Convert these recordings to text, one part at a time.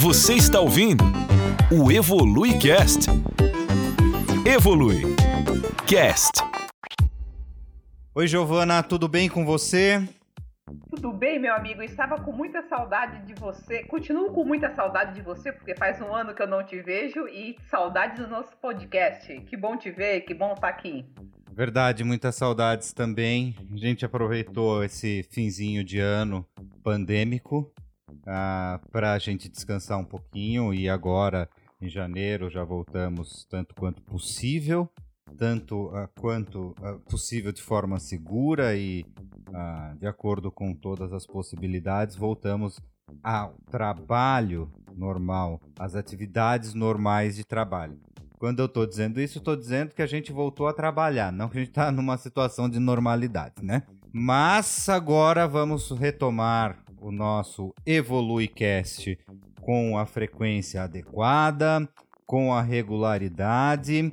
Você está ouvindo o Evolui Cast. Evolui Cast. Oi, Giovana, tudo bem com você? Tudo bem, meu amigo? Estava com muita saudade de você. Continuo com muita saudade de você, porque faz um ano que eu não te vejo e saudade do nosso podcast. Que bom te ver, que bom estar aqui. Verdade, muitas saudades também. A gente aproveitou esse finzinho de ano pandêmico ah, para a gente descansar um pouquinho e agora em janeiro já voltamos tanto quanto possível, tanto uh, quanto uh, possível de forma segura e de acordo com todas as possibilidades, voltamos ao trabalho normal, às atividades normais de trabalho. Quando eu estou dizendo isso, estou dizendo que a gente voltou a trabalhar, não que a gente está numa situação de normalidade, né? Mas agora vamos retomar o nosso EvoluiCast com a frequência adequada, com a regularidade.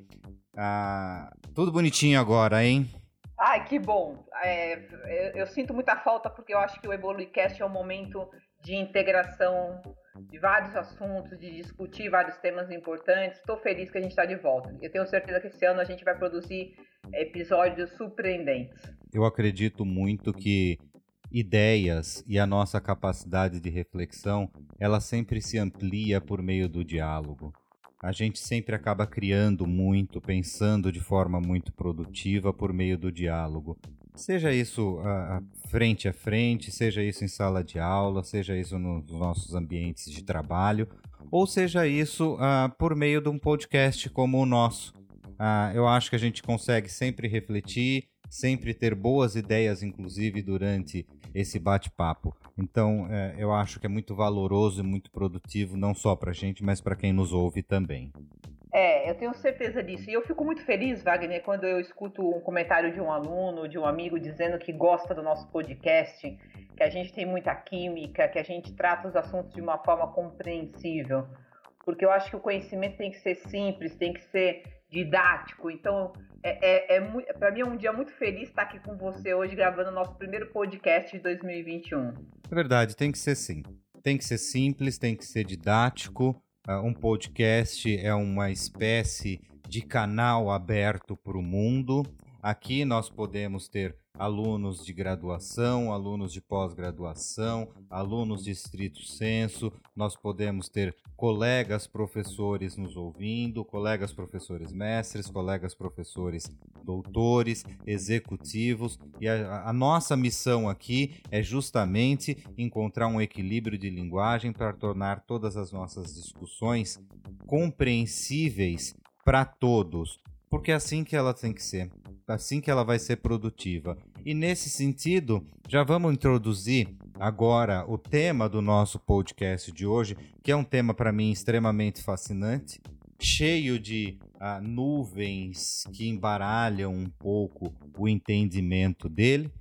Ah, tudo bonitinho agora, hein? Ai, que bom. É, eu, eu, sinto muita falta porque eu acho que o EvoluiCast é um momento de integração de vários assuntos, de discutir vários temas importantes. Estou feliz que a gente está de volta. Eu tenho certeza que esse ano a gente vai produzir episódios surpreendentes. Eu acredito muito que ideias e a nossa capacidade de reflexão, ela sempre se amplia por meio do diálogo. A gente sempre acaba criando muito, pensando de forma muito produtiva por meio do diálogo. Seja isso uh, frente a frente, seja isso em sala de aula, seja isso nos nossos ambientes de trabalho, ou seja isso uh, por meio de um podcast como o nosso. Eu acho que a gente consegue sempre refletir, sempre ter boas ideias, inclusive durante esse bate-papo. Então, é, eu acho que é muito valoroso e muito produtivo, não só para a gente, mas para quem nos ouve também. É, eu tenho certeza disso. E eu fico muito feliz, Wagner, quando eu escuto um comentário de um aluno, de um amigo dizendo que gosta do nosso podcast, que a gente tem muita química, que a gente trata os assuntos de uma forma compreensível. Porque eu acho que o conhecimento tem que ser simples, tem que ser didático. Então, é, é, é para mim é um dia muito feliz estar aqui com você hoje gravando o nosso primeiro podcast de 2021. É verdade, tem que ser sim. Tem que ser simples, tem que ser didático. Uh, um podcast é uma espécie de canal aberto para o mundo. Aqui nós podemos ter alunos de graduação, alunos de pós-graduação, alunos de estrito senso, nós podemos ter colegas professores nos ouvindo, colegas professores mestres, colegas professores doutores, executivos, e a, a nossa missão aqui é justamente encontrar um equilíbrio de linguagem para tornar todas as nossas discussões compreensíveis para todos, porque é assim que ela tem que ser assim que ela vai ser produtiva. E nesse sentido, já vamos introduzir agora o tema do nosso podcast de hoje, que é um tema para mim extremamente fascinante, cheio de uh, nuvens que embaralham um pouco o entendimento dele.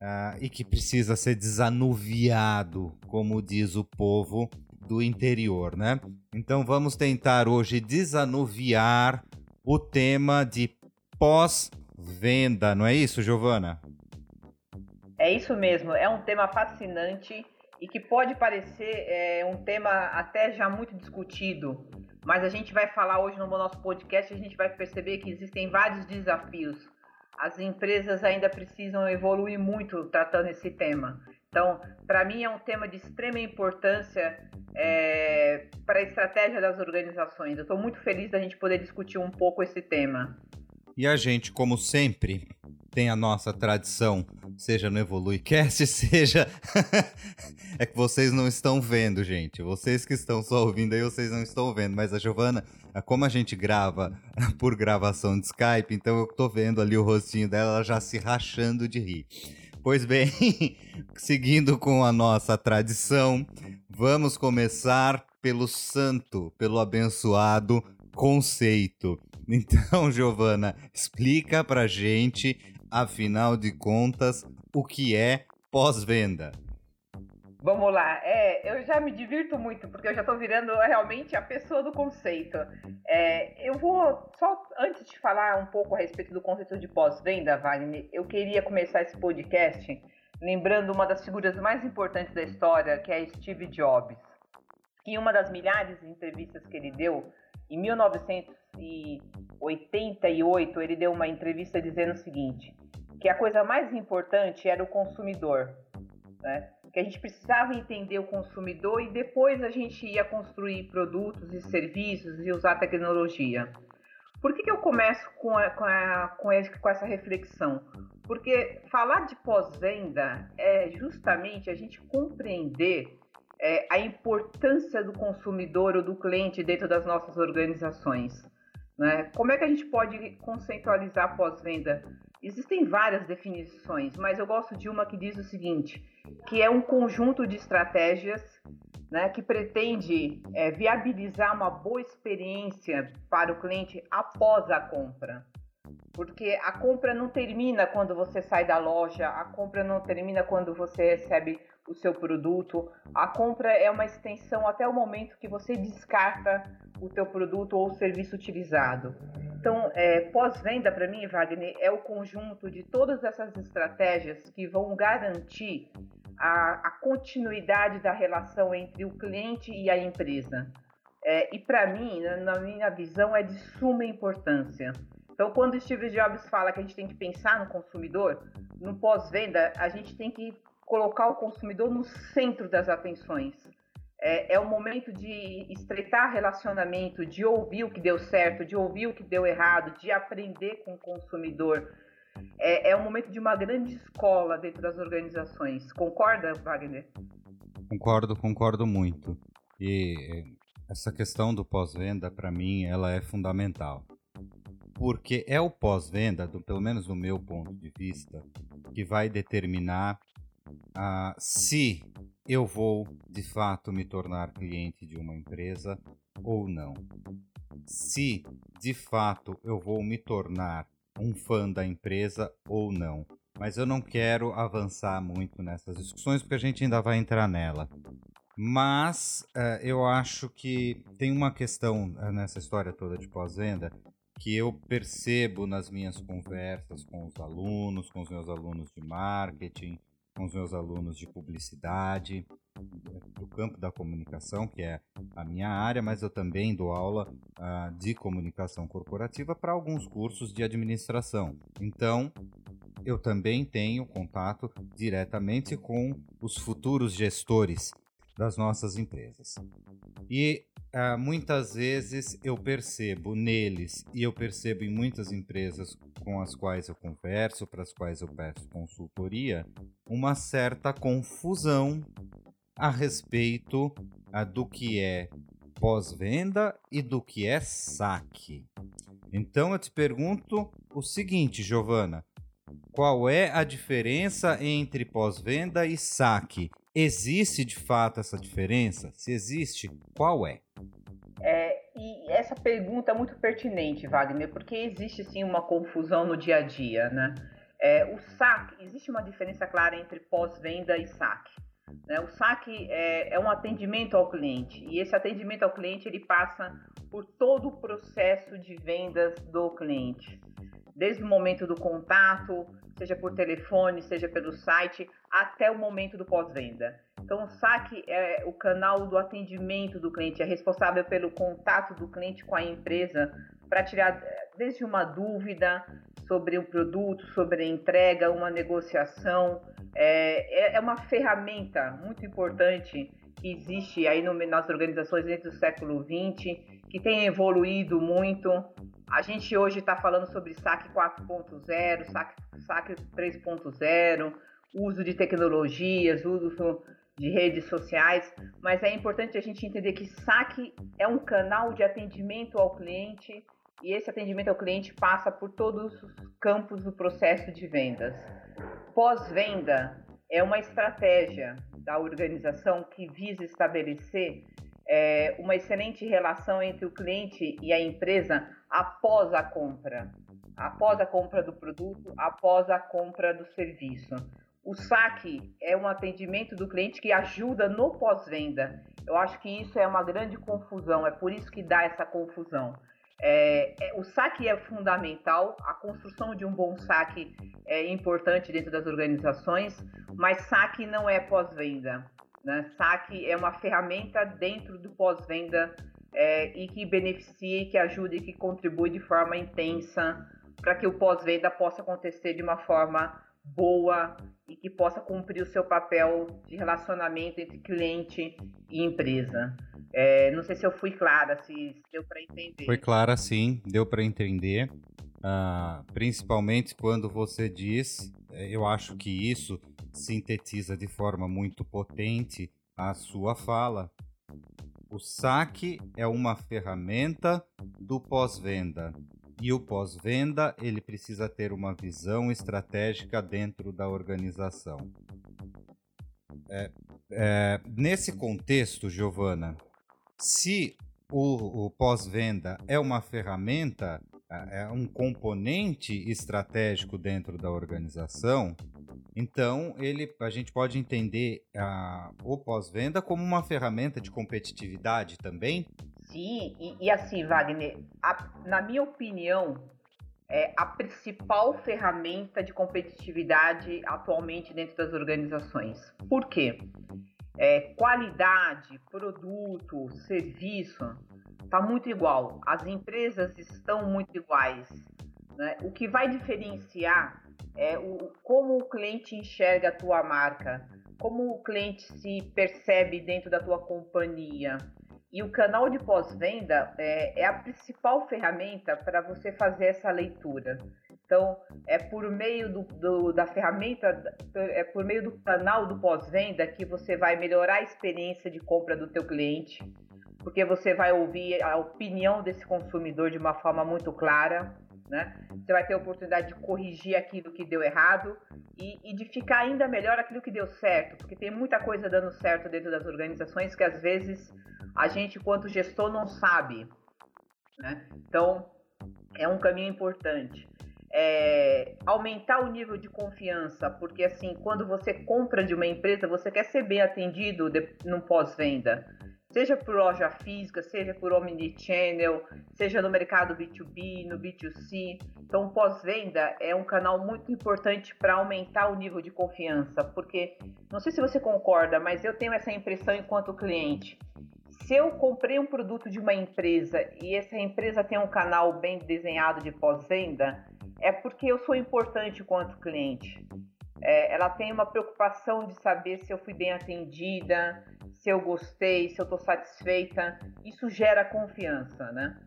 Uh, e que precisa ser desanuviado, como diz o povo do interior, né? Então vamos tentar hoje desanuviar o tema de pós venda, não é isso, Giovana? É isso mesmo, é um tema fascinante e que pode parecer é, um tema até já muito discutido, mas a gente vai falar hoje no nosso podcast, a gente vai perceber que existem vários desafios. As empresas ainda precisam evoluir muito tratando esse tema. Então, para mim é um tema de extrema importância é, para a estratégia das organizações. Eu estou muito feliz da gente poder discutir um pouco esse tema. E a gente, como sempre, tem a nossa tradição, seja no EvoluiCast, seja. é que vocês não estão vendo, gente. Vocês que estão só ouvindo aí, vocês não estão vendo. Mas a Giovana, como a gente grava por gravação de Skype, então eu tô vendo ali o rostinho dela, ela já se rachando de rir. Pois bem, seguindo com a nossa tradição, vamos começar pelo santo, pelo abençoado conceito. Então, Giovana, explica pra gente, afinal de contas, o que é pós-venda. Vamos lá, é, eu já me divirto muito, porque eu já estou virando realmente a pessoa do conceito. É, eu vou, só antes de falar um pouco a respeito do conceito de pós-venda, Wagner, eu queria começar esse podcast lembrando uma das figuras mais importantes da história, que é Steve Jobs. em uma das milhares de entrevistas que ele deu, em 1988, ele deu uma entrevista dizendo o seguinte: que a coisa mais importante era o consumidor, né? que a gente precisava entender o consumidor e depois a gente ia construir produtos e serviços e usar tecnologia. Por que, que eu começo com, a, com, a, com, essa reflexão? Porque falar de pós-venda é justamente a gente compreender é, a importância do consumidor ou do cliente dentro das nossas organizações. Né? Como é que a gente pode conceitualizar pós-venda? Existem várias definições, mas eu gosto de uma que diz o seguinte: que é um conjunto de estratégias né, que pretende é, viabilizar uma boa experiência para o cliente após a compra. Porque a compra não termina quando você sai da loja, a compra não termina quando você recebe o seu produto. A compra é uma extensão até o momento que você descarta o teu produto ou serviço utilizado. Então, é, pós-venda para mim, Wagner, é o conjunto de todas essas estratégias que vão garantir a, a continuidade da relação entre o cliente e a empresa. É, e para mim, na minha visão, é de suma importância. Então, quando Steve Jobs fala que a gente tem que pensar no consumidor, no pós-venda, a gente tem que colocar o consumidor no centro das atenções. É, é, o momento de estreitar relacionamento, de ouvir o que deu certo, de ouvir o que deu errado, de aprender com o consumidor. É, é um momento de uma grande escola dentro das organizações. Concorda, Wagner? Concordo, concordo muito. E eh, essa questão do pós-venda, para mim, ela é fundamental. Porque é o pós-venda, pelo menos do meu ponto de vista, que vai determinar ah, se eu vou de fato me tornar cliente de uma empresa ou não. Se de fato eu vou me tornar um fã da empresa ou não. Mas eu não quero avançar muito nessas discussões porque a gente ainda vai entrar nela. Mas uh, eu acho que tem uma questão uh, nessa história toda de pós-venda que eu percebo nas minhas conversas com os alunos, com os meus alunos de marketing, com os meus alunos de publicidade, do campo da comunicação, que é a minha área, mas eu também dou aula uh, de comunicação corporativa para alguns cursos de administração. Então, eu também tenho contato diretamente com os futuros gestores das nossas empresas. E uh, muitas vezes eu percebo neles, e eu percebo em muitas empresas com as quais eu converso, para as quais eu peço consultoria, uma certa confusão a respeito uh, do que é pós-venda e do que é saque. Então eu te pergunto o seguinte, Giovana: qual é a diferença entre pós-venda e saque? Existe de fato essa diferença? Se existe, qual é? É, e essa pergunta é muito pertinente, Wagner, porque existe sim uma confusão no dia a dia, né? É, o saque, existe uma diferença clara entre pós-venda e saque. Né? O saque é, é, um atendimento ao cliente e esse atendimento ao cliente ele passa por todo o processo de vendas do cliente, desde o momento do contato, seja por telefone, seja pelo site, até o momento do pós-venda. Então, o saque é o canal do atendimento do cliente, é responsável pelo contato do cliente com a empresa para tirar desde uma dúvida sobre o produto, sobre a entrega, uma negociação. É, é, é uma ferramenta muito importante que existe aí no, nas organizações dentro do século XX, que tem evoluído muito. A gente hoje está falando sobre saque 4.0, saque, saque 3.0, uso de tecnologias, uso de redes sociais, mas é importante a gente entender que saque é um canal de atendimento ao cliente e esse atendimento ao cliente passa por todos os campos do processo de vendas. Pós-venda é uma estratégia da organização que visa estabelecer é, uma excelente relação entre o cliente e a empresa após a compra, após a compra do produto, após a compra do serviço. O saque é um atendimento do cliente que ajuda no pós-venda. Eu acho que isso é uma grande confusão, é por isso que dá essa confusão. É, é, o saque é fundamental, a construção de um bom saque é importante dentro das organizações, mas saque não é pós-venda. Né? Saque é uma ferramenta dentro do pós-venda é, e que beneficia, que ajuda e que contribui de forma intensa para que o pós-venda possa acontecer de uma forma boa e que possa cumprir o seu papel de relacionamento entre cliente e empresa. É, não sei se eu fui clara, se deu para entender. Foi clara, sim, deu para entender. Uh, principalmente quando você diz, é, eu acho que isso sintetiza de forma muito potente a sua fala. O saque é uma ferramenta do pós-venda. E o pós-venda, ele precisa ter uma visão estratégica dentro da organização. É, é, nesse contexto, Giovana, se o, o pós-venda é uma ferramenta, é, é um componente estratégico dentro da organização, então ele, a gente pode entender a, o pós-venda como uma ferramenta de competitividade também? Sim, e, e assim, Wagner, a, na minha opinião, é a principal ferramenta de competitividade atualmente dentro das organizações. Por quê? É, qualidade, produto, serviço, está muito igual. As empresas estão muito iguais. Né? O que vai diferenciar é o, como o cliente enxerga a tua marca, como o cliente se percebe dentro da tua companhia. E o canal de pós-venda é, é, a principal ferramenta para você fazer essa leitura. Então, é por meio do, do, da ferramenta, é por meio do canal do pós-venda que você vai melhorar a experiência de compra do teu cliente, porque você vai ouvir a opinião desse consumidor de uma forma muito clara, né? Você vai ter a oportunidade de corrigir aquilo que deu errado e, e, de ficar ainda melhor aquilo que deu certo, porque tem muita coisa dando certo dentro das organizações que às vezes a gente, quanto gestor, não sabe. Né? Então, é um caminho importante. É, aumentar o nível de confiança, porque assim, quando você compra de uma empresa, você quer ser bem atendido no pós-venda. Seja por loja física, seja por omnichannel, seja no mercado B2B, no B2C. Então, pós-venda é um canal muito importante para aumentar o nível de confiança, porque não sei se você concorda, mas eu tenho essa impressão enquanto cliente se eu comprei um produto de uma empresa e essa empresa tem um canal bem desenhado de pós-venda, é porque eu sou importante quanto cliente. É, ela tem uma preocupação de saber se eu fui bem atendida, se eu gostei, se eu estou satisfeita. Isso gera confiança, né?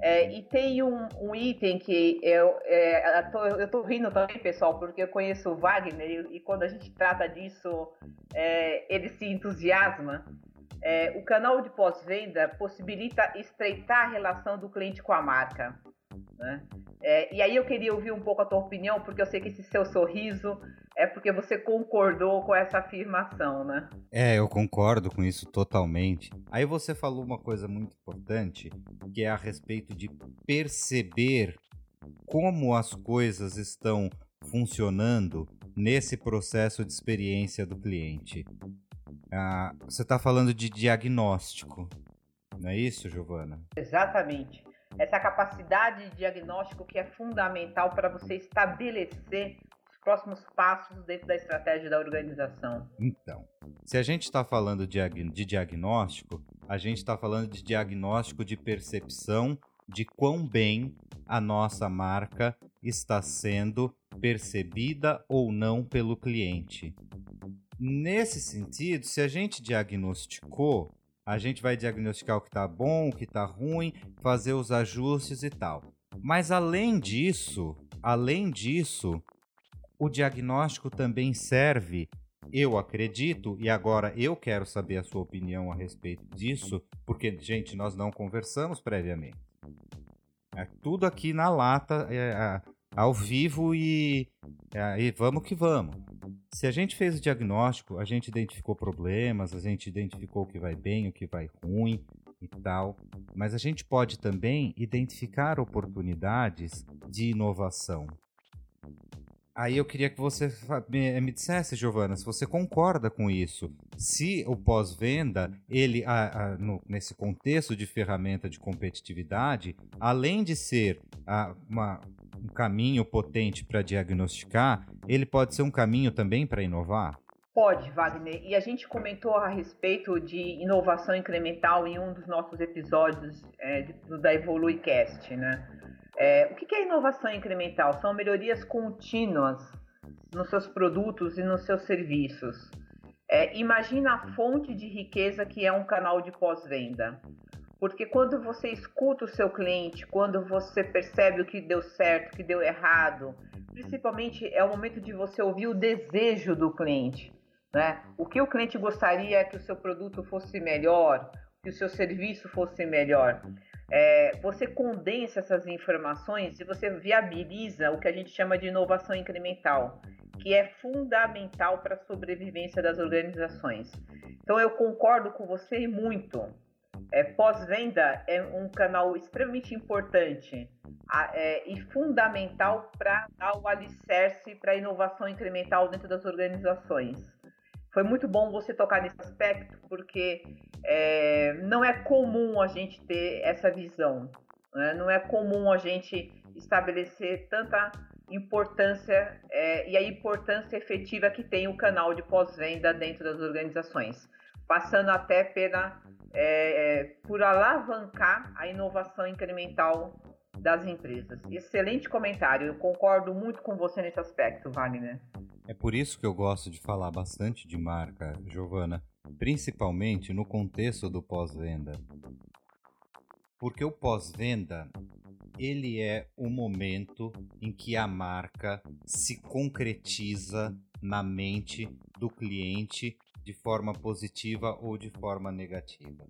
É, e tem um, um, item que eu, é, eu, rindo também, pessoal, porque eu conheço o Wagner e, e quando a gente trata disso, é, ele se entusiasma. É, o canal de pós-venda possibilita estreitar a relação do cliente com a marca. Né? É, e aí eu queria ouvir um pouco a tua opinião, porque eu sei que esse seu sorriso é porque você concordou com essa afirmação, né? É, eu concordo com isso totalmente. Aí você falou uma coisa muito importante, que é a respeito de perceber como as coisas estão funcionando nesse processo de experiência do cliente. Ah, você está falando de diagnóstico, não é isso, Giovana? Exatamente. Essa capacidade de diagnóstico que é fundamental para você estabelecer os próximos passos dentro da estratégia da organização. Então, se a gente está falando de, diagnóstico, a gente está falando de diagnóstico de percepção de quão bem a nossa marca está sendo percebida ou não pelo cliente. Nesse sentido, se a gente diagnosticou, a gente vai diagnosticar o que está bom, o que está ruim, fazer os ajustes e tal. Mas além disso, além disso, o diagnóstico também serve, eu acredito, e agora eu quero saber a sua opinião a respeito disso, porque, gente, nós não conversamos previamente. É tudo aqui na lata, é, ao vivo e, é, e vamos que vamos. Se a gente fez o diagnóstico, a gente identificou problemas, a gente identificou o que vai bem, o que vai ruim e tal, mas a gente pode também identificar oportunidades de inovação. Aí eu queria que você me, dissesse, Giovana, se você concorda com isso. Se o pós-venda, ele, a, a, no, nesse contexto de ferramenta de competitividade, além de ser a, uma, um caminho potente para diagnosticar, ele pode ser um caminho também para inovar? Pode, Wagner. E a gente comentou a respeito de inovação incremental em um dos nossos episódios é, da EvoluiCast, né? É, o que é inovação incremental? São melhorias contínuas nos seus produtos e nos seus serviços. É, imagina a fonte de riqueza que é um canal de pós-venda. Porque quando você escuta o seu cliente, quando você percebe o que deu certo, o que deu errado, principalmente é o momento de você ouvir o desejo do cliente. Né? O que o cliente gostaria que o seu produto fosse melhor, que o seu serviço fosse melhor. É, você condensa essas informações e você viabiliza o que a gente chama de inovação incremental, que é fundamental para a sobrevivência das organizações. Então eu concordo com você muito é, pós-venda é um canal extremamente importante é, e fundamental para dar o alicerce para a inovação incremental dentro das organizações. Foi muito bom você tocar nesse aspecto, porque é, não é comum a gente ter essa visão, né? não é comum a gente estabelecer tanta importância é, e a importância efetiva que tem o canal de pós-venda dentro das organizações, passando até pela é, é, por alavancar a inovação incremental das empresas. Excelente comentário, eu concordo muito com você nesse aspecto, Wagner. É por isso que eu gosto de falar bastante de marca, Giovana, principalmente no contexto do pós-venda. Porque o pós-venda, ele é o momento em que a marca se concretiza na mente do cliente de forma positiva ou de forma negativa.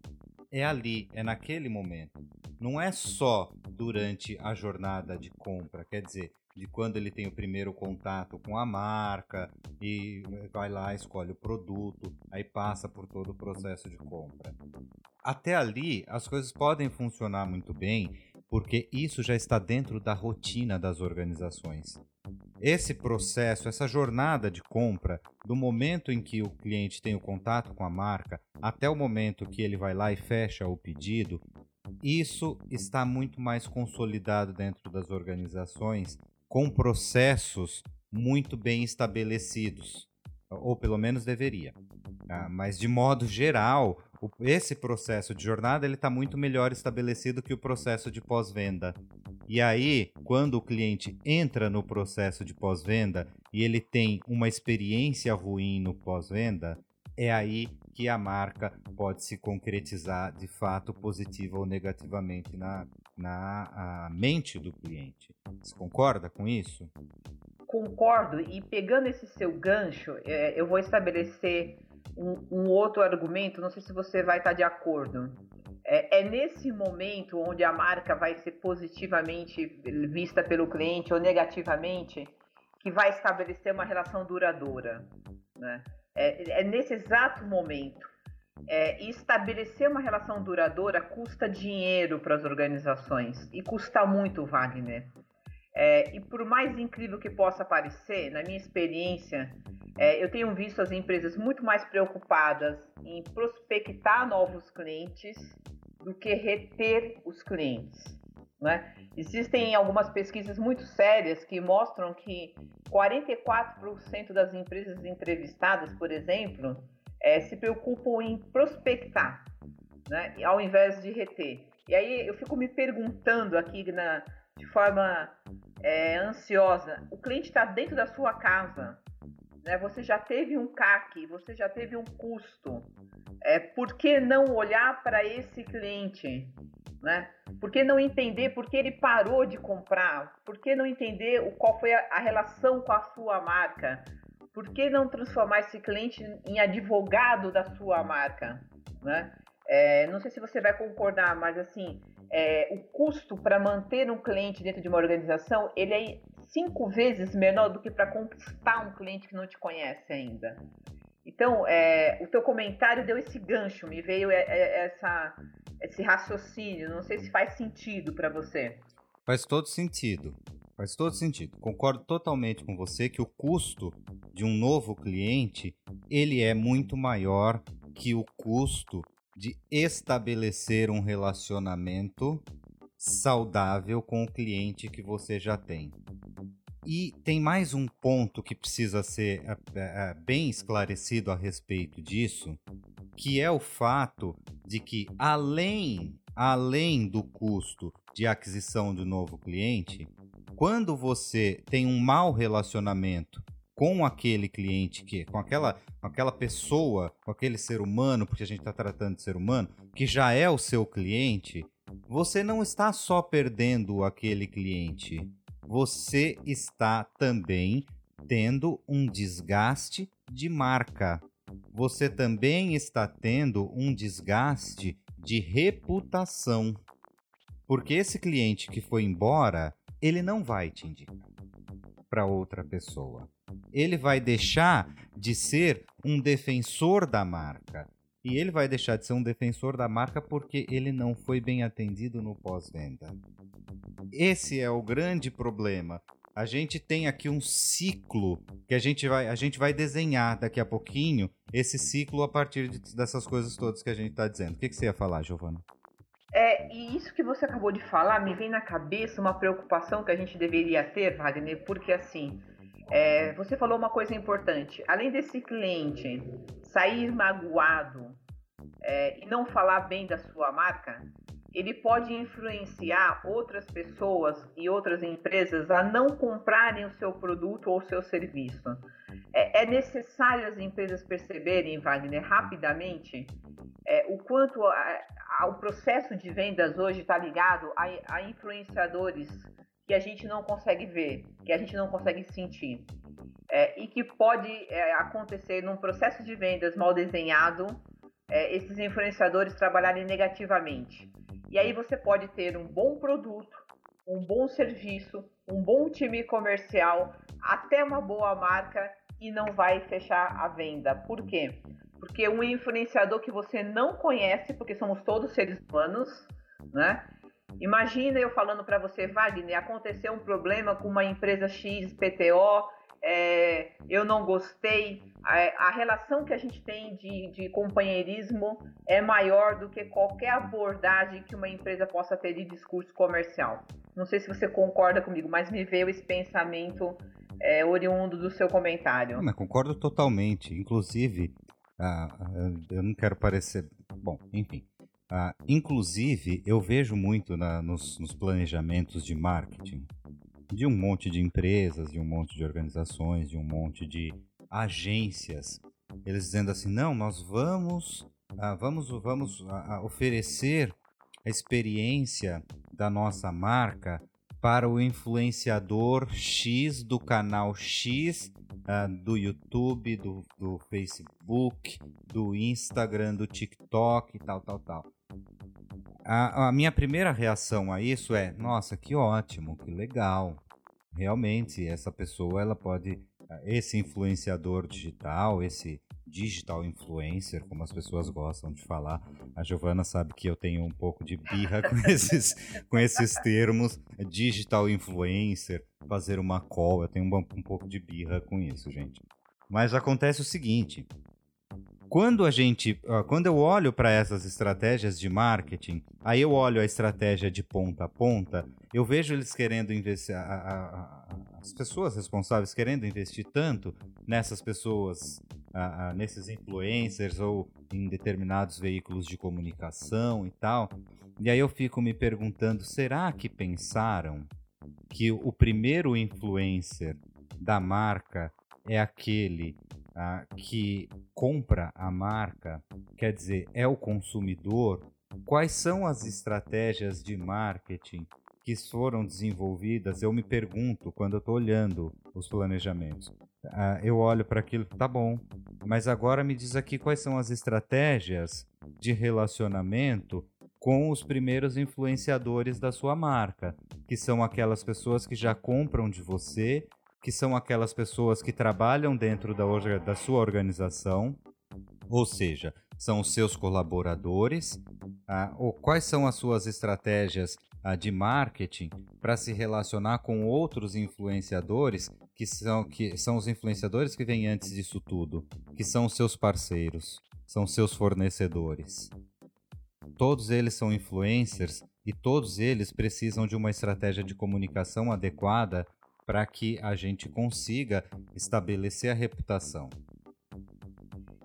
É ali, é naquele momento. Não é só durante a jornada de compra, quer dizer, de quando ele tem o primeiro contato com a marca e vai lá, escolhe o produto, aí passa por todo o processo de compra. Até ali, as coisas podem funcionar muito bem, porque isso já está dentro da rotina das organizações. Esse processo, essa jornada de compra, do momento em que o cliente tem o contato com a marca até o momento que ele vai lá e fecha o pedido, isso está muito mais consolidado dentro das organizações, com processos muito bem estabelecidos, ou pelo menos deveria. Ah, mas de modo geral, esse processo de jornada ele está muito melhor estabelecido que o processo de pós-venda. E aí, quando o cliente entra no processo de pós-venda e ele tem uma experiência ruim no pós-venda, é aí que a marca pode se concretizar de fato positiva ou negativamente na, na mente do cliente. Você concorda com isso? Concordo, e pegando esse seu gancho, é, eu vou estabelecer um, um, outro argumento, não sei se você vai estar de acordo. É, é, nesse momento onde a marca vai ser positivamente vista pelo cliente ou negativamente que vai estabelecer uma relação duradoura. Né? É, é nesse exato momento. É, estabelecer uma relação duradoura custa dinheiro para as organizações e custa muito, Wagner. É, e por mais incrível que possa parecer, na minha experiência, é, eu tenho visto as empresas muito mais preocupadas em prospectar novos clientes do que reter os clientes. Né? Existem algumas pesquisas muito sérias que mostram que 44% das empresas entrevistadas, por exemplo, é, se preocupam em prospectar, né? ao invés de reter. E aí eu fico me perguntando aqui na, de forma é, ansiosa: o cliente está dentro da sua casa, né? Você já teve um CAC, você já teve um custo. É, por que não olhar para esse cliente? Né? Por que não entender por que ele parou de comprar? Por que não entender o, qual foi a, a relação com a sua marca? Por que não transformar esse cliente em advogado da sua marca? Né? É, não sei se você vai concordar, mas assim, é, o custo para manter um cliente dentro de uma organização ele é cinco vezes menor do que para conquistar um cliente que não te conhece ainda. Então, é, o teu comentário deu esse gancho, me veio é, é, essa, esse raciocínio. Não sei se faz sentido para você. Faz todo sentido. Faz todo sentido. Concordo totalmente com você que o custo de um novo cliente ele é muito maior que o custo de estabelecer um relacionamento saudável com o cliente que você já tem. E tem mais um ponto que precisa ser é, é, bem esclarecido a respeito disso, que é o fato de que além além do custo de aquisição de novo cliente, quando você tem um mau relacionamento com aquele cliente, que com aquela, com aquela pessoa, com aquele ser humano, porque a gente está tratando de ser humano, que já é o seu cliente, você não está só perdendo aquele cliente, você está também tendo um desgaste de marca. Você também está tendo um desgaste de reputação. Porque esse cliente que foi embora, ele não vai te indicar para outra pessoa. Ele vai deixar de ser um defensor da marca. E ele vai deixar de ser um defensor da marca porque ele não foi bem atendido no pós-venda. Esse é o grande problema. A gente tem aqui um ciclo que a gente vai, a gente vai desenhar daqui a pouquinho esse ciclo a partir de, dessas coisas todas que a gente está dizendo. O que, que você ia falar, Giovana? É, e isso que você acabou de falar me vem na cabeça uma preocupação que a gente deveria ter, Wagner, porque assim, é, você falou uma coisa importante. Além desse cliente sair magoado é, e não falar bem da sua marca, ele pode influenciar outras pessoas e outras empresas a não comprarem o seu produto ou o seu serviço. É, é necessário as empresas perceberem, Wagner, rapidamente, é, o quanto a, a, o processo de vendas hoje está ligado a, a influenciadores que a gente não consegue ver, que a gente não consegue sentir. É, e que pode é, acontecer num processo de vendas mal desenhado, é, esses influenciadores trabalharem negativamente. E aí você pode ter um bom produto, um bom serviço, um bom time comercial, até uma boa marca e não vai fechar a venda. Por quê? Porque um influenciador que você não conhece, porque somos todos seres humanos, né? Imagina eu falando para você, Wagner, aconteceu um problema com uma empresa X, PTO, é, eu não gostei. A, a, relação que a gente tem de, de companheirismo é maior do que qualquer abordagem que uma empresa possa ter de discurso comercial. Não sei se você concorda comigo, mas me veio esse pensamento é, oriundo do seu comentário. Não, concordo totalmente. Inclusive, ah, eu não quero parecer. Bom, enfim. Ah, inclusive, eu vejo muito na, nos, nos planejamentos de marketing de um monte de empresas, de um monte de organizações, de um monte de agências, eles dizendo assim, não, nós vamos, ah, vamos, vamos ah, ah, oferecer a experiência da nossa marca para o influenciador X do canal X uh, do YouTube, do, do Facebook, do Instagram, do TikTok, tal, tal, tal. A, a, minha primeira reação a isso é: nossa, que ótimo, que legal. Realmente, essa pessoa ela pode, ah, esse influenciador digital, esse digital influencer, como as pessoas gostam de falar. A Giovana sabe que eu tenho um pouco de birra com esses, com esses termos. Digital influencer, fazer uma call, eu tenho um, um pouco de birra com isso, gente. Mas acontece o seguinte: quando a gente, quando eu olho para essas estratégias de marketing, aí eu olho a estratégia de ponta a ponta, eu vejo eles querendo investir, a, a, a, as pessoas responsáveis querendo investir tanto nessas pessoas, nesses influencers ou em determinados veículos de comunicação e tal. E aí eu fico me perguntando, será que pensaram que o primeiro influencer da marca é aquele ah, que compra a marca, quer dizer, é o consumidor, quais são as estratégias de marketing que foram desenvolvidas? Eu me pergunto quando eu estou olhando os planejamentos. Ah, eu olho para aquilo, tá bom, mas agora me diz aqui quais são as estratégias de relacionamento com os primeiros influenciadores da sua marca, que são aquelas pessoas que já compram de você que são aquelas pessoas que trabalham dentro da, da sua organização, ou seja, são os seus colaboradores, ah, ou quais são as suas estratégias ah, de marketing para se relacionar com outros influenciadores que são, que são os influenciadores que vêm antes disso tudo, que são seus parceiros, são seus fornecedores. Todos eles são influencers e todos eles precisam de uma estratégia de comunicação adequada para que a gente consiga estabelecer a reputação?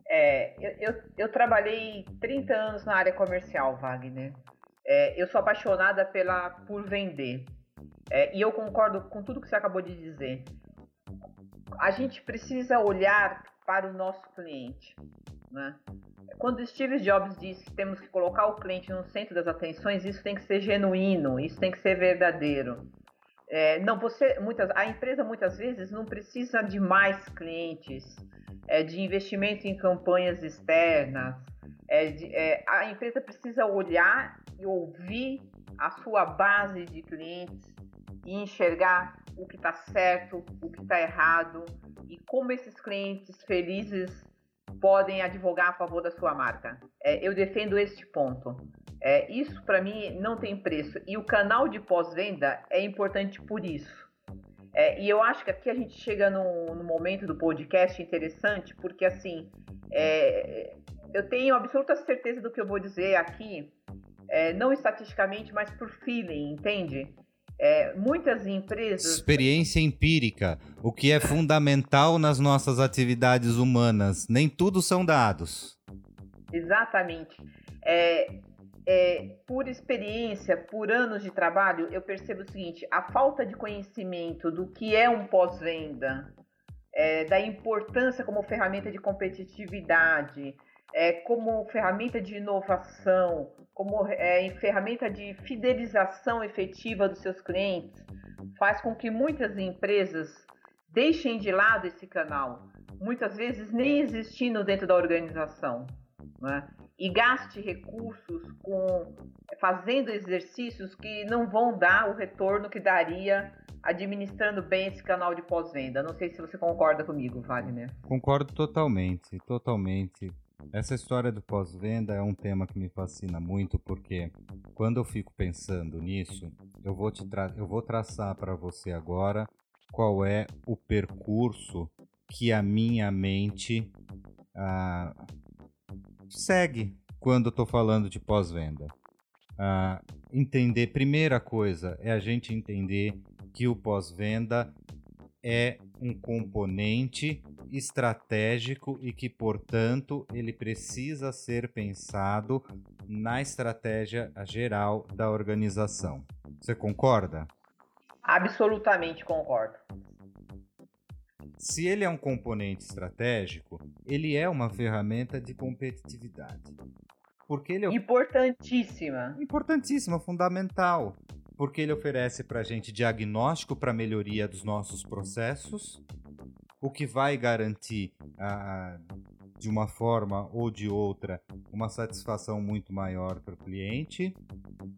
É, eu, eu, eu, trabalhei 30 anos na área comercial, Wagner. É, eu sou apaixonada pela, por vender. É, e eu concordo com tudo que você acabou de dizer. A gente precisa olhar para o nosso cliente. Né? Quando Steve Jobs disse que temos que colocar o cliente no centro das atenções, isso tem que ser genuíno, isso tem que ser verdadeiro. É, não, você, muitas, a empresa muitas vezes não precisa de mais clientes, é, de investimento em campanhas externas. É, de, é, a empresa precisa olhar e ouvir a sua base de clientes e enxergar o que está certo, o que está errado e como esses clientes felizes podem advogar a favor da sua marca. É, eu defendo este ponto. É, isso para mim não tem preço. E o canal de pós-venda é importante por isso. É, e eu acho que aqui a gente chega no, no momento do podcast interessante, porque assim, é, eu tenho absoluta certeza do que eu vou dizer aqui, é, não estatisticamente, mas por feeling, entende? É, muitas empresas. Experiência empírica, o que é fundamental nas nossas atividades humanas. Nem tudo são dados. Exatamente. É, é, por experiência, por anos de trabalho, eu percebo o seguinte: a falta de conhecimento do que é um pós-venda, é, da importância como ferramenta de competitividade, é, como ferramenta de inovação, como é, ferramenta de fidelização efetiva dos seus clientes, faz com que muitas empresas deixem de lado esse canal, muitas vezes nem existindo dentro da organização. Né? e gaste recursos com fazendo exercícios que não vão dar o retorno que daria administrando bem esse canal de pós-venda. Não sei se você concorda comigo, Wagner. Concordo totalmente, totalmente. Essa história do pós-venda é um tema que me fascina muito porque quando eu fico pensando nisso, eu vou te eu vou traçar para você agora qual é o percurso que a minha mente ah, segue quando eu estou falando de pós-venda. Ah, entender, primeira coisa, é a gente entender que o pós-venda é um componente estratégico e que, portanto, ele precisa ser pensado na estratégia geral da organização. Você concorda? Absolutamente concordo se ele é um componente estratégico, ele é uma ferramenta de competitividade. Porque ele é... Importantíssima. Importantíssima, fundamental. Porque ele oferece para a gente diagnóstico para melhoria dos nossos processos, o que vai garantir, ah, de uma forma ou de outra, uma satisfação muito maior para o cliente.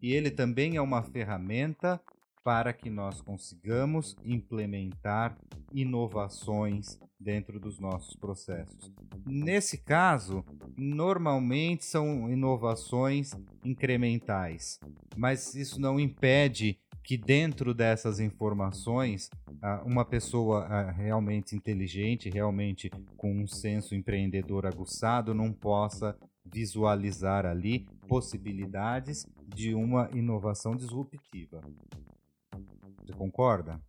E ele também é uma ferramenta para que nós consigamos implementar inovações dentro dos nossos processos. Nesse caso, normalmente são inovações incrementais, mas isso não impede que dentro dessas informações uma pessoa realmente inteligente, realmente com um senso empreendedor aguçado, não possa visualizar ali possibilidades de uma inovação disruptiva. Você concorda?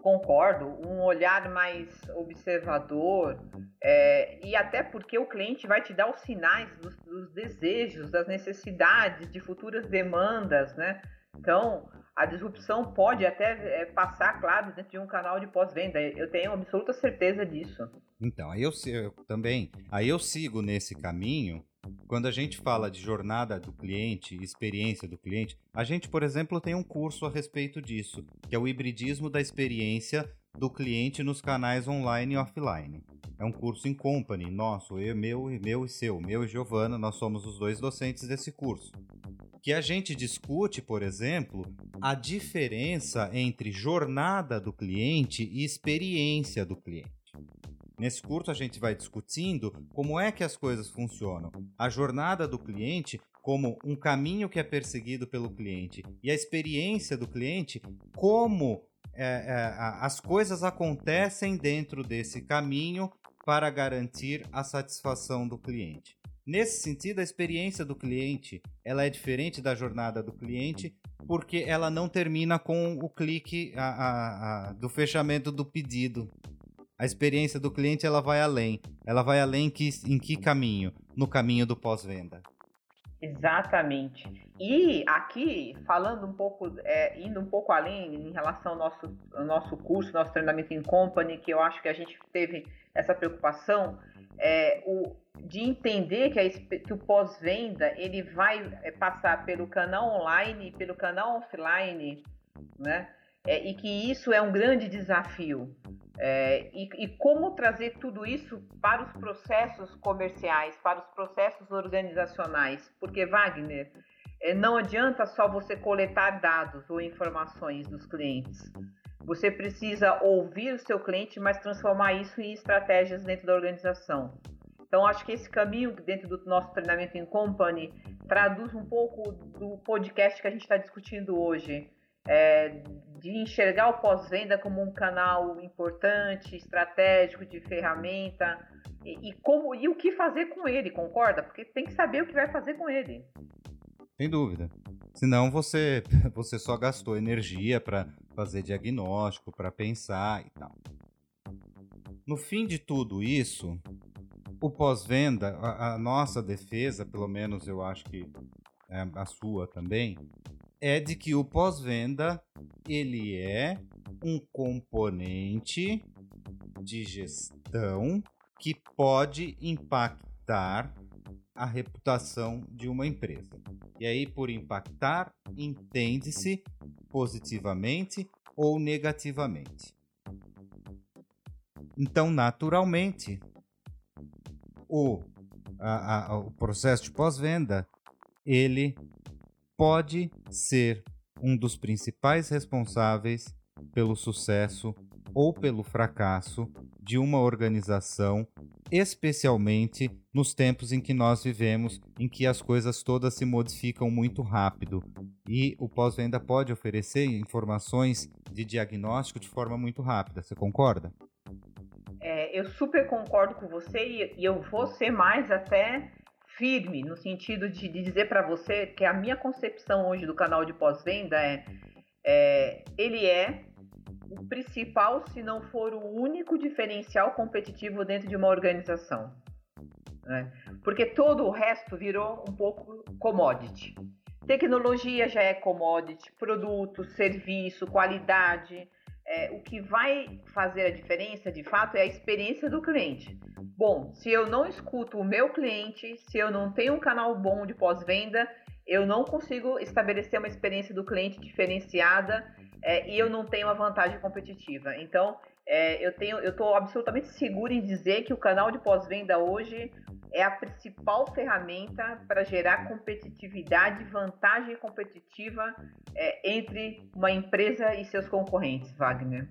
Concordo, um olhar mais observador é, e até porque o cliente vai te dar os sinais dos, dos, desejos, das necessidades, de futuras demandas, né? Então, a disrupção pode até é, passar, claro, dentro de um canal de pós-venda. Eu tenho absoluta certeza disso. Então, aí eu, eu também, aí eu sigo nesse caminho quando a gente fala de jornada do cliente, experiência do cliente, a gente, por exemplo, tem um curso a respeito disso, que é o hibridismo da experiência do cliente nos canais online e offline. É um curso em company, nosso, eu, meu, meu e seu, meu e Giovana, nós somos os dois docentes desse curso. Que a gente discute, por exemplo, a diferença entre jornada do cliente e experiência do cliente. Nesse curso a gente vai discutindo como é que as coisas funcionam, a jornada do cliente como um caminho que é perseguido pelo cliente e a experiência do cliente como é, é, as coisas acontecem dentro desse caminho para garantir a satisfação do cliente. Nesse sentido, a experiência do cliente ela é diferente da jornada do cliente porque ela não termina com o clique a, a, a, do fechamento do pedido. A experiência do cliente ela vai além. Ela vai além que, em que caminho? No caminho do pós-venda. Exatamente. E aqui, falando um pouco, é, indo um pouco além em relação ao nosso, ao nosso curso, nosso treinamento em company, que eu acho que a gente teve essa preocupação, é, o, de entender que, a, que o pós-venda ele vai é, passar pelo canal online e pelo canal offline, né? É, e que isso é um grande desafio. É, e, e, como trazer tudo isso para os processos comerciais, para os processos organizacionais? Porque, Wagner, é, não adianta só você coletar dados ou informações dos clientes. Você precisa ouvir o seu cliente, mas transformar isso em estratégias dentro da organização. Então, acho que esse caminho dentro do nosso treinamento em company traduz um pouco do podcast que a gente está discutindo hoje. É, de enxergar o pós-venda como um canal importante, estratégico, de ferramenta, e, e, como e o que fazer com ele, concorda? Porque tem que saber o que vai fazer com ele. Sem dúvida. Senão você você só gastou energia para fazer diagnóstico, para pensar e tal. No fim de tudo isso, o pós-venda, a, a, nossa defesa, pelo menos eu acho que é a sua também, é de que o pós-venda ele é um componente de gestão que pode impactar a reputação de uma empresa. E aí, por impactar, entende-se positivamente ou negativamente. Então, naturalmente, o, a, a, o processo de pós-venda ele pode ser um dos principais responsáveis pelo sucesso ou pelo fracasso de uma organização, especialmente nos tempos em que nós vivemos, em que as coisas todas se modificam muito rápido e o pós-venda pode oferecer informações de diagnóstico de forma muito rápida. Você concorda? É, eu super concordo com você e, eu vou ser mais até firme no sentido de, de dizer para você que a minha concepção hoje do canal de pós-venda é, é, ele é o principal, se não for o único diferencial competitivo dentro de uma organização. Né? Porque todo o resto virou um pouco commodity. Tecnologia já é commodity, produto, serviço, qualidade é, o que vai fazer a diferença, de fato, é a experiência do cliente. Bom, se eu não escuto o meu cliente, se eu não tenho um canal bom de pós-venda, eu não consigo estabelecer uma experiência do cliente diferenciada é, e eu não tenho uma vantagem competitiva. Então, é, eu tenho, eu estou absolutamente seguro em dizer que o canal de pós-venda hoje é a principal ferramenta para gerar competitividade, vantagem competitiva é, entre uma empresa e seus concorrentes, Wagner.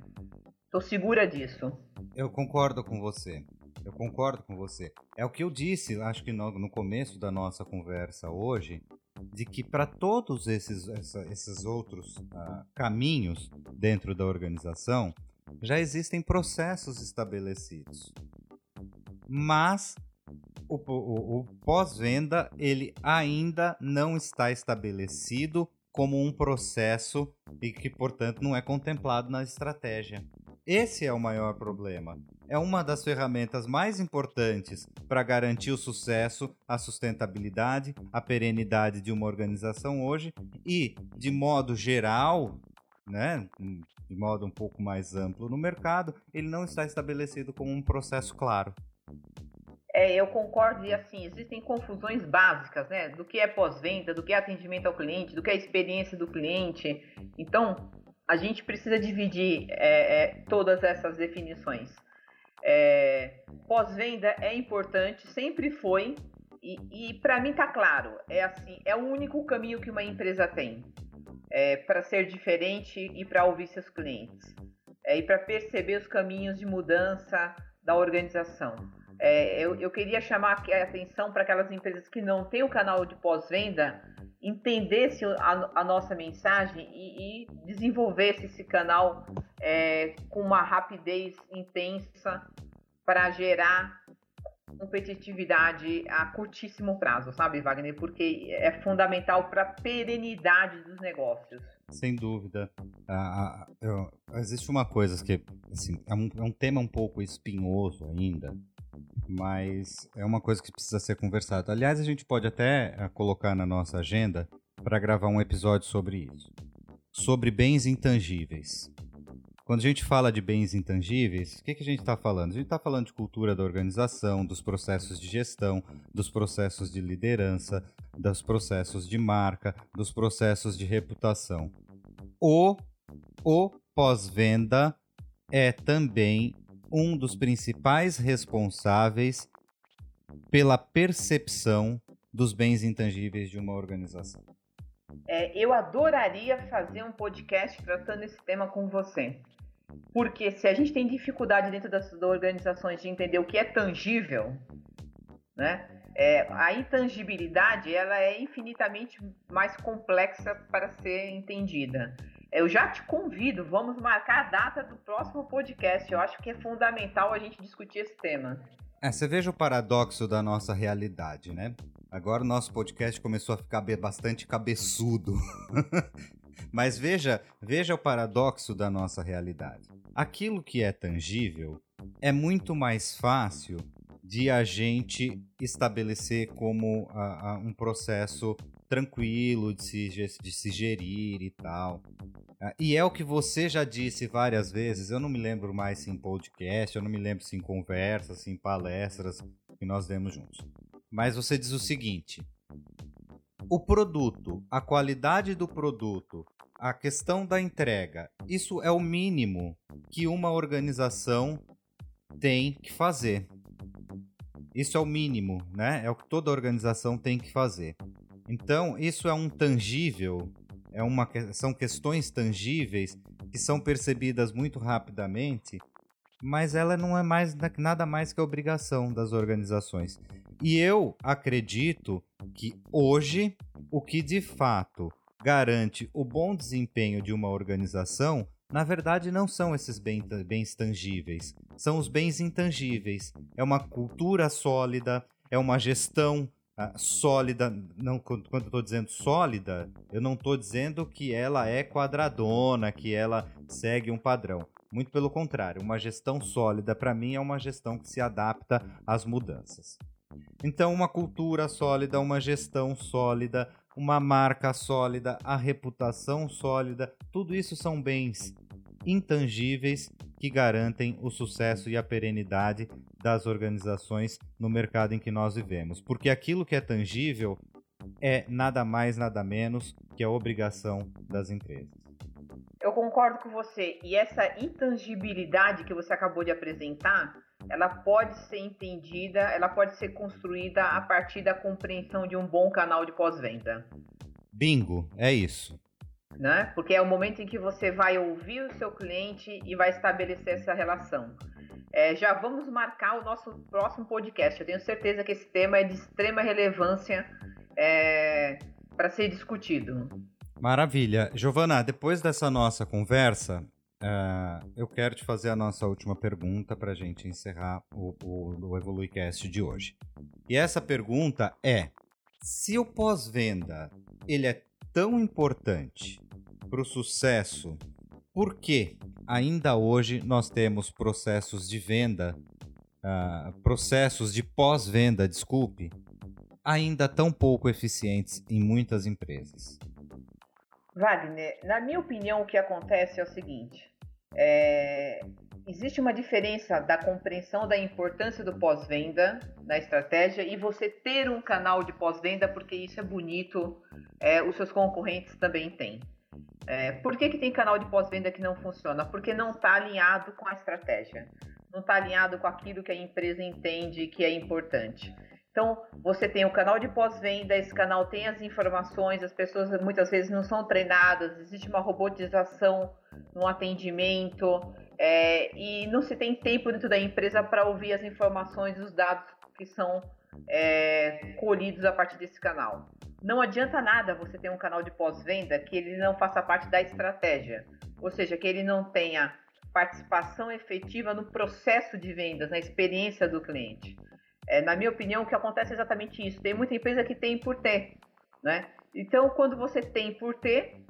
Estou segura disso. Eu concordo com você. Eu concordo com você. É o que eu disse, acho que no, no começo da nossa conversa hoje, de que para todos esses, essa, esses outros uh, caminhos dentro da organização já existem processos estabelecidos. Mas o, o, o pós-venda ele ainda não está estabelecido como um processo e que, portanto, não é contemplado na estratégia. Esse é o maior problema. É uma das ferramentas mais importantes para garantir o sucesso, a sustentabilidade, a perenidade de uma organização hoje e, de modo geral, né, de modo um pouco mais amplo no mercado, ele não está estabelecido como um processo claro. É, eu concordo e assim, existem confusões básicas, né? Do que é pós-venda, do que é atendimento ao cliente, do que é experiência do cliente. Então, a gente precisa dividir é, é, todas essas definições. É, pós-venda é importante, sempre foi, e, e para mim tá claro, é assim, é o único caminho que uma empresa tem é, para ser diferente e para ouvir seus clientes, é, e para perceber os caminhos de mudança da organização. É, eu, eu, queria chamar a atenção para aquelas empresas que não têm o canal de pós-venda entendesse a, a, nossa mensagem e, e desenvolvesse esse canal é, com uma rapidez intensa para gerar competitividade a curtíssimo prazo, sabe, Wagner? Porque é fundamental para a perenidade dos negócios. Sem dúvida. Ah, eu, existe uma coisa que assim, é, um, é um tema um pouco espinhoso ainda, mas é uma coisa que precisa ser conversada. Aliás, a gente pode até uh, colocar na nossa agenda para gravar um episódio sobre isso. Sobre bens intangíveis. Quando a gente fala de bens intangíveis, o que, que a gente está falando? A gente está falando de cultura da organização, dos processos de gestão, dos processos de liderança, dos processos de marca, dos processos de reputação. O, o pós-venda é também um dos principais responsáveis pela percepção dos bens intangíveis de uma organização. É, eu adoraria fazer um podcast tratando esse tema com você. Porque se a gente tem dificuldade dentro das, organizações de entender o que é tangível, né? É, a intangibilidade ela é infinitamente mais complexa para ser entendida. Eu já te convido, vamos marcar a data do próximo podcast. Eu acho que é fundamental a gente discutir esse tema. É, você veja o paradoxo da nossa realidade, né? Agora o nosso podcast começou a ficar bastante cabeçudo. Mas veja, veja o paradoxo da nossa realidade. Aquilo que é tangível é muito mais fácil de a gente estabelecer como uh, uh, um processo tranquilo de se, de se gerir e tal. Uh, e é o que você já disse várias vezes, eu não me lembro mais se em podcast, eu não me lembro se em conversas, se em palestras que nós demos juntos. Mas você diz o seguinte: o produto, a qualidade do produto, a questão da entrega, isso é o mínimo que uma organização tem que fazer. Isso é o mínimo, né? É o que toda organização tem que fazer. Então, isso é um tangível, é uma, são questões tangíveis que são percebidas muito rapidamente, mas ela não é mais nada mais que a obrigação das organizações. E eu acredito que hoje o que de fato garante o bom desempenho de uma organização, na verdade não são esses bens tangíveis, são os bens intangíveis. É uma cultura sólida, é uma gestão uh, sólida. Não, quando eu estou dizendo sólida, eu não estou dizendo que ela é quadradona, que ela segue um padrão. Muito pelo contrário, uma gestão sólida para mim é uma gestão que se adapta às mudanças. Então, uma cultura sólida, uma gestão sólida, uma marca sólida, a reputação sólida, tudo isso são bens intangíveis que garantem o sucesso e a perenidade das organizações no mercado em que nós vivemos. Porque aquilo que é tangível é nada mais, nada menos que a obrigação das empresas. Eu concordo com você. E essa intangibilidade que você acabou de apresentar, ela pode ser entendida, ela pode ser construída a partir da compreensão de um bom canal de pós-venda. Bingo, é isso. Né? Porque é o momento em que você vai ouvir o seu cliente e vai estabelecer essa relação. É, já vamos marcar o nosso próximo podcast. Eu tenho certeza que esse tema é de extrema relevância é, para ser discutido. Maravilha. Giovana, depois dessa nossa conversa, uh, eu quero te fazer a nossa última pergunta para a gente encerrar o, o, o EvoluiCast de hoje. E essa pergunta é: se o pós-venda ele é tão importante para o sucesso, por que ainda hoje nós temos processos de venda, uh, processos de pós-venda, desculpe, ainda tão pouco eficientes em muitas empresas? Wagner, na minha opinião, o que acontece é o seguinte: é, existe uma diferença da compreensão da importância do pós-venda na estratégia e você ter um canal de pós-venda, porque isso é bonito, é, os seus concorrentes também têm. É, por que, que tem canal de pós-venda que não funciona? Porque não está alinhado com a estratégia, não está alinhado com aquilo que a empresa entende que é importante. Então, você tem o canal de pós-venda, esse canal tem as informações, as pessoas muitas vezes não são treinadas, existe uma robotização no atendimento é, e não se tem tempo dentro da empresa para ouvir as informações os dados que são é, colhidos a partir desse canal. Não adianta nada você ter um canal de pós-venda que ele não faça parte da estratégia, ou seja, que ele não tenha participação efetiva no processo de vendas, na experiência do cliente. É, na minha opinião, o que acontece é exatamente isso. Tem muita empresa que tem por ter, né? Então, quando você tem por ter,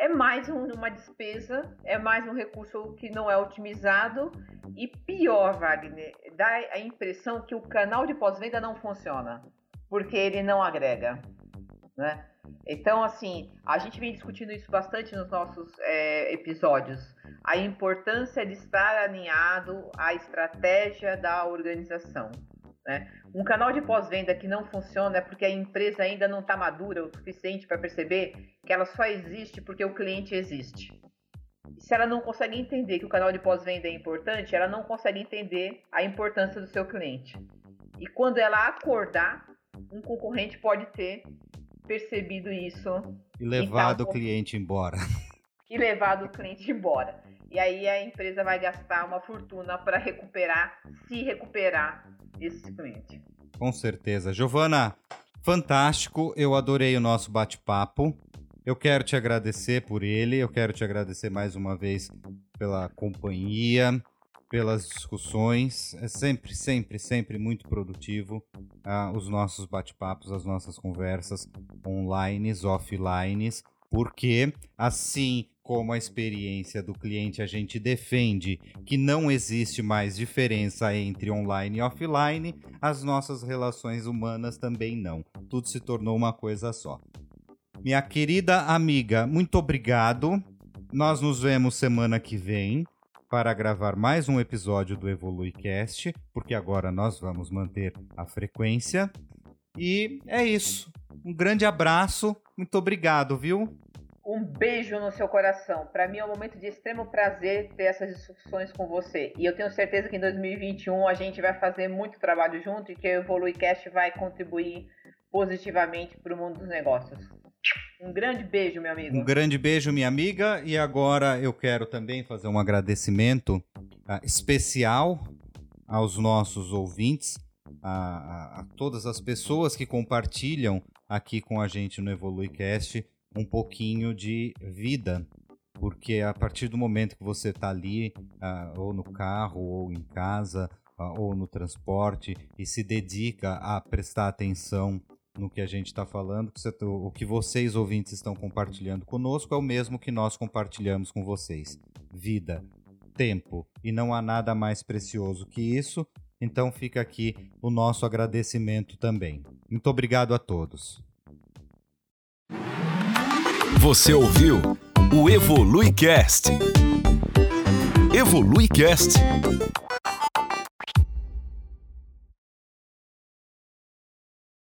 é mais um, uma despesa, é mais um recurso que não é otimizado e pior, Wagner, dá a impressão que o canal de pós-venda não funciona, porque ele não agrega, né? Então, assim, a gente vem discutindo isso bastante nos nossos é, episódios. A importância de estar alinhado à estratégia da organização. Né? Um canal de pós-venda que não funciona é porque a empresa ainda não está madura o suficiente para perceber que ela só existe porque o cliente existe. Se ela não consegue entender que o canal de pós-venda é importante, ela não consegue entender a importância do seu cliente. E quando ela acordar, um concorrente pode ter percebido isso. E levado o cliente embora. E levado o cliente embora. E aí a empresa vai gastar uma fortuna para recuperar, se recuperar esse cliente. Com certeza. Giovana, fantástico. Eu adorei o nosso bate-papo. Eu quero te agradecer por ele. Eu quero te agradecer mais uma vez pela companhia, pelas discussões. É sempre, sempre, sempre muito produtivo uh, os nossos bate-papos, as nossas conversas online, offline, porque assim como a experiência do cliente, a gente defende que não existe mais diferença entre online e offline, as nossas relações humanas também não. Tudo se tornou uma coisa só. Minha querida amiga, muito obrigado. Nós nos vemos semana que vem para gravar mais um episódio do EvoluiCast, porque agora nós vamos manter a frequência. E é isso. Um grande abraço, muito obrigado, viu? Um beijo no seu coração. Para mim é um momento de extremo prazer ter essas discussões com você. E eu tenho certeza que em 2021 a gente vai fazer muito trabalho junto e que o EvoluiCast vai contribuir positivamente para o mundo dos negócios. Um grande beijo, meu amigo. Um grande beijo, minha amiga. E agora eu quero também fazer um agradecimento uh, especial aos nossos ouvintes, a, a, a, todas as pessoas que compartilham aqui com a gente no EvoluiCast um pouquinho de vida. Porque a partir do momento que você está ali, uh, ou no carro, ou em casa, uh, ou no transporte, e se dedica a prestar atenção no que a gente está falando, o que vocês ouvintes estão compartilhando conosco é o mesmo que nós compartilhamos com vocês. Vida, tempo, e não há nada mais precioso que isso. Então fica aqui o nosso agradecimento também. Muito obrigado a todos. Você ouviu o EvoluiCast. EvoluiCast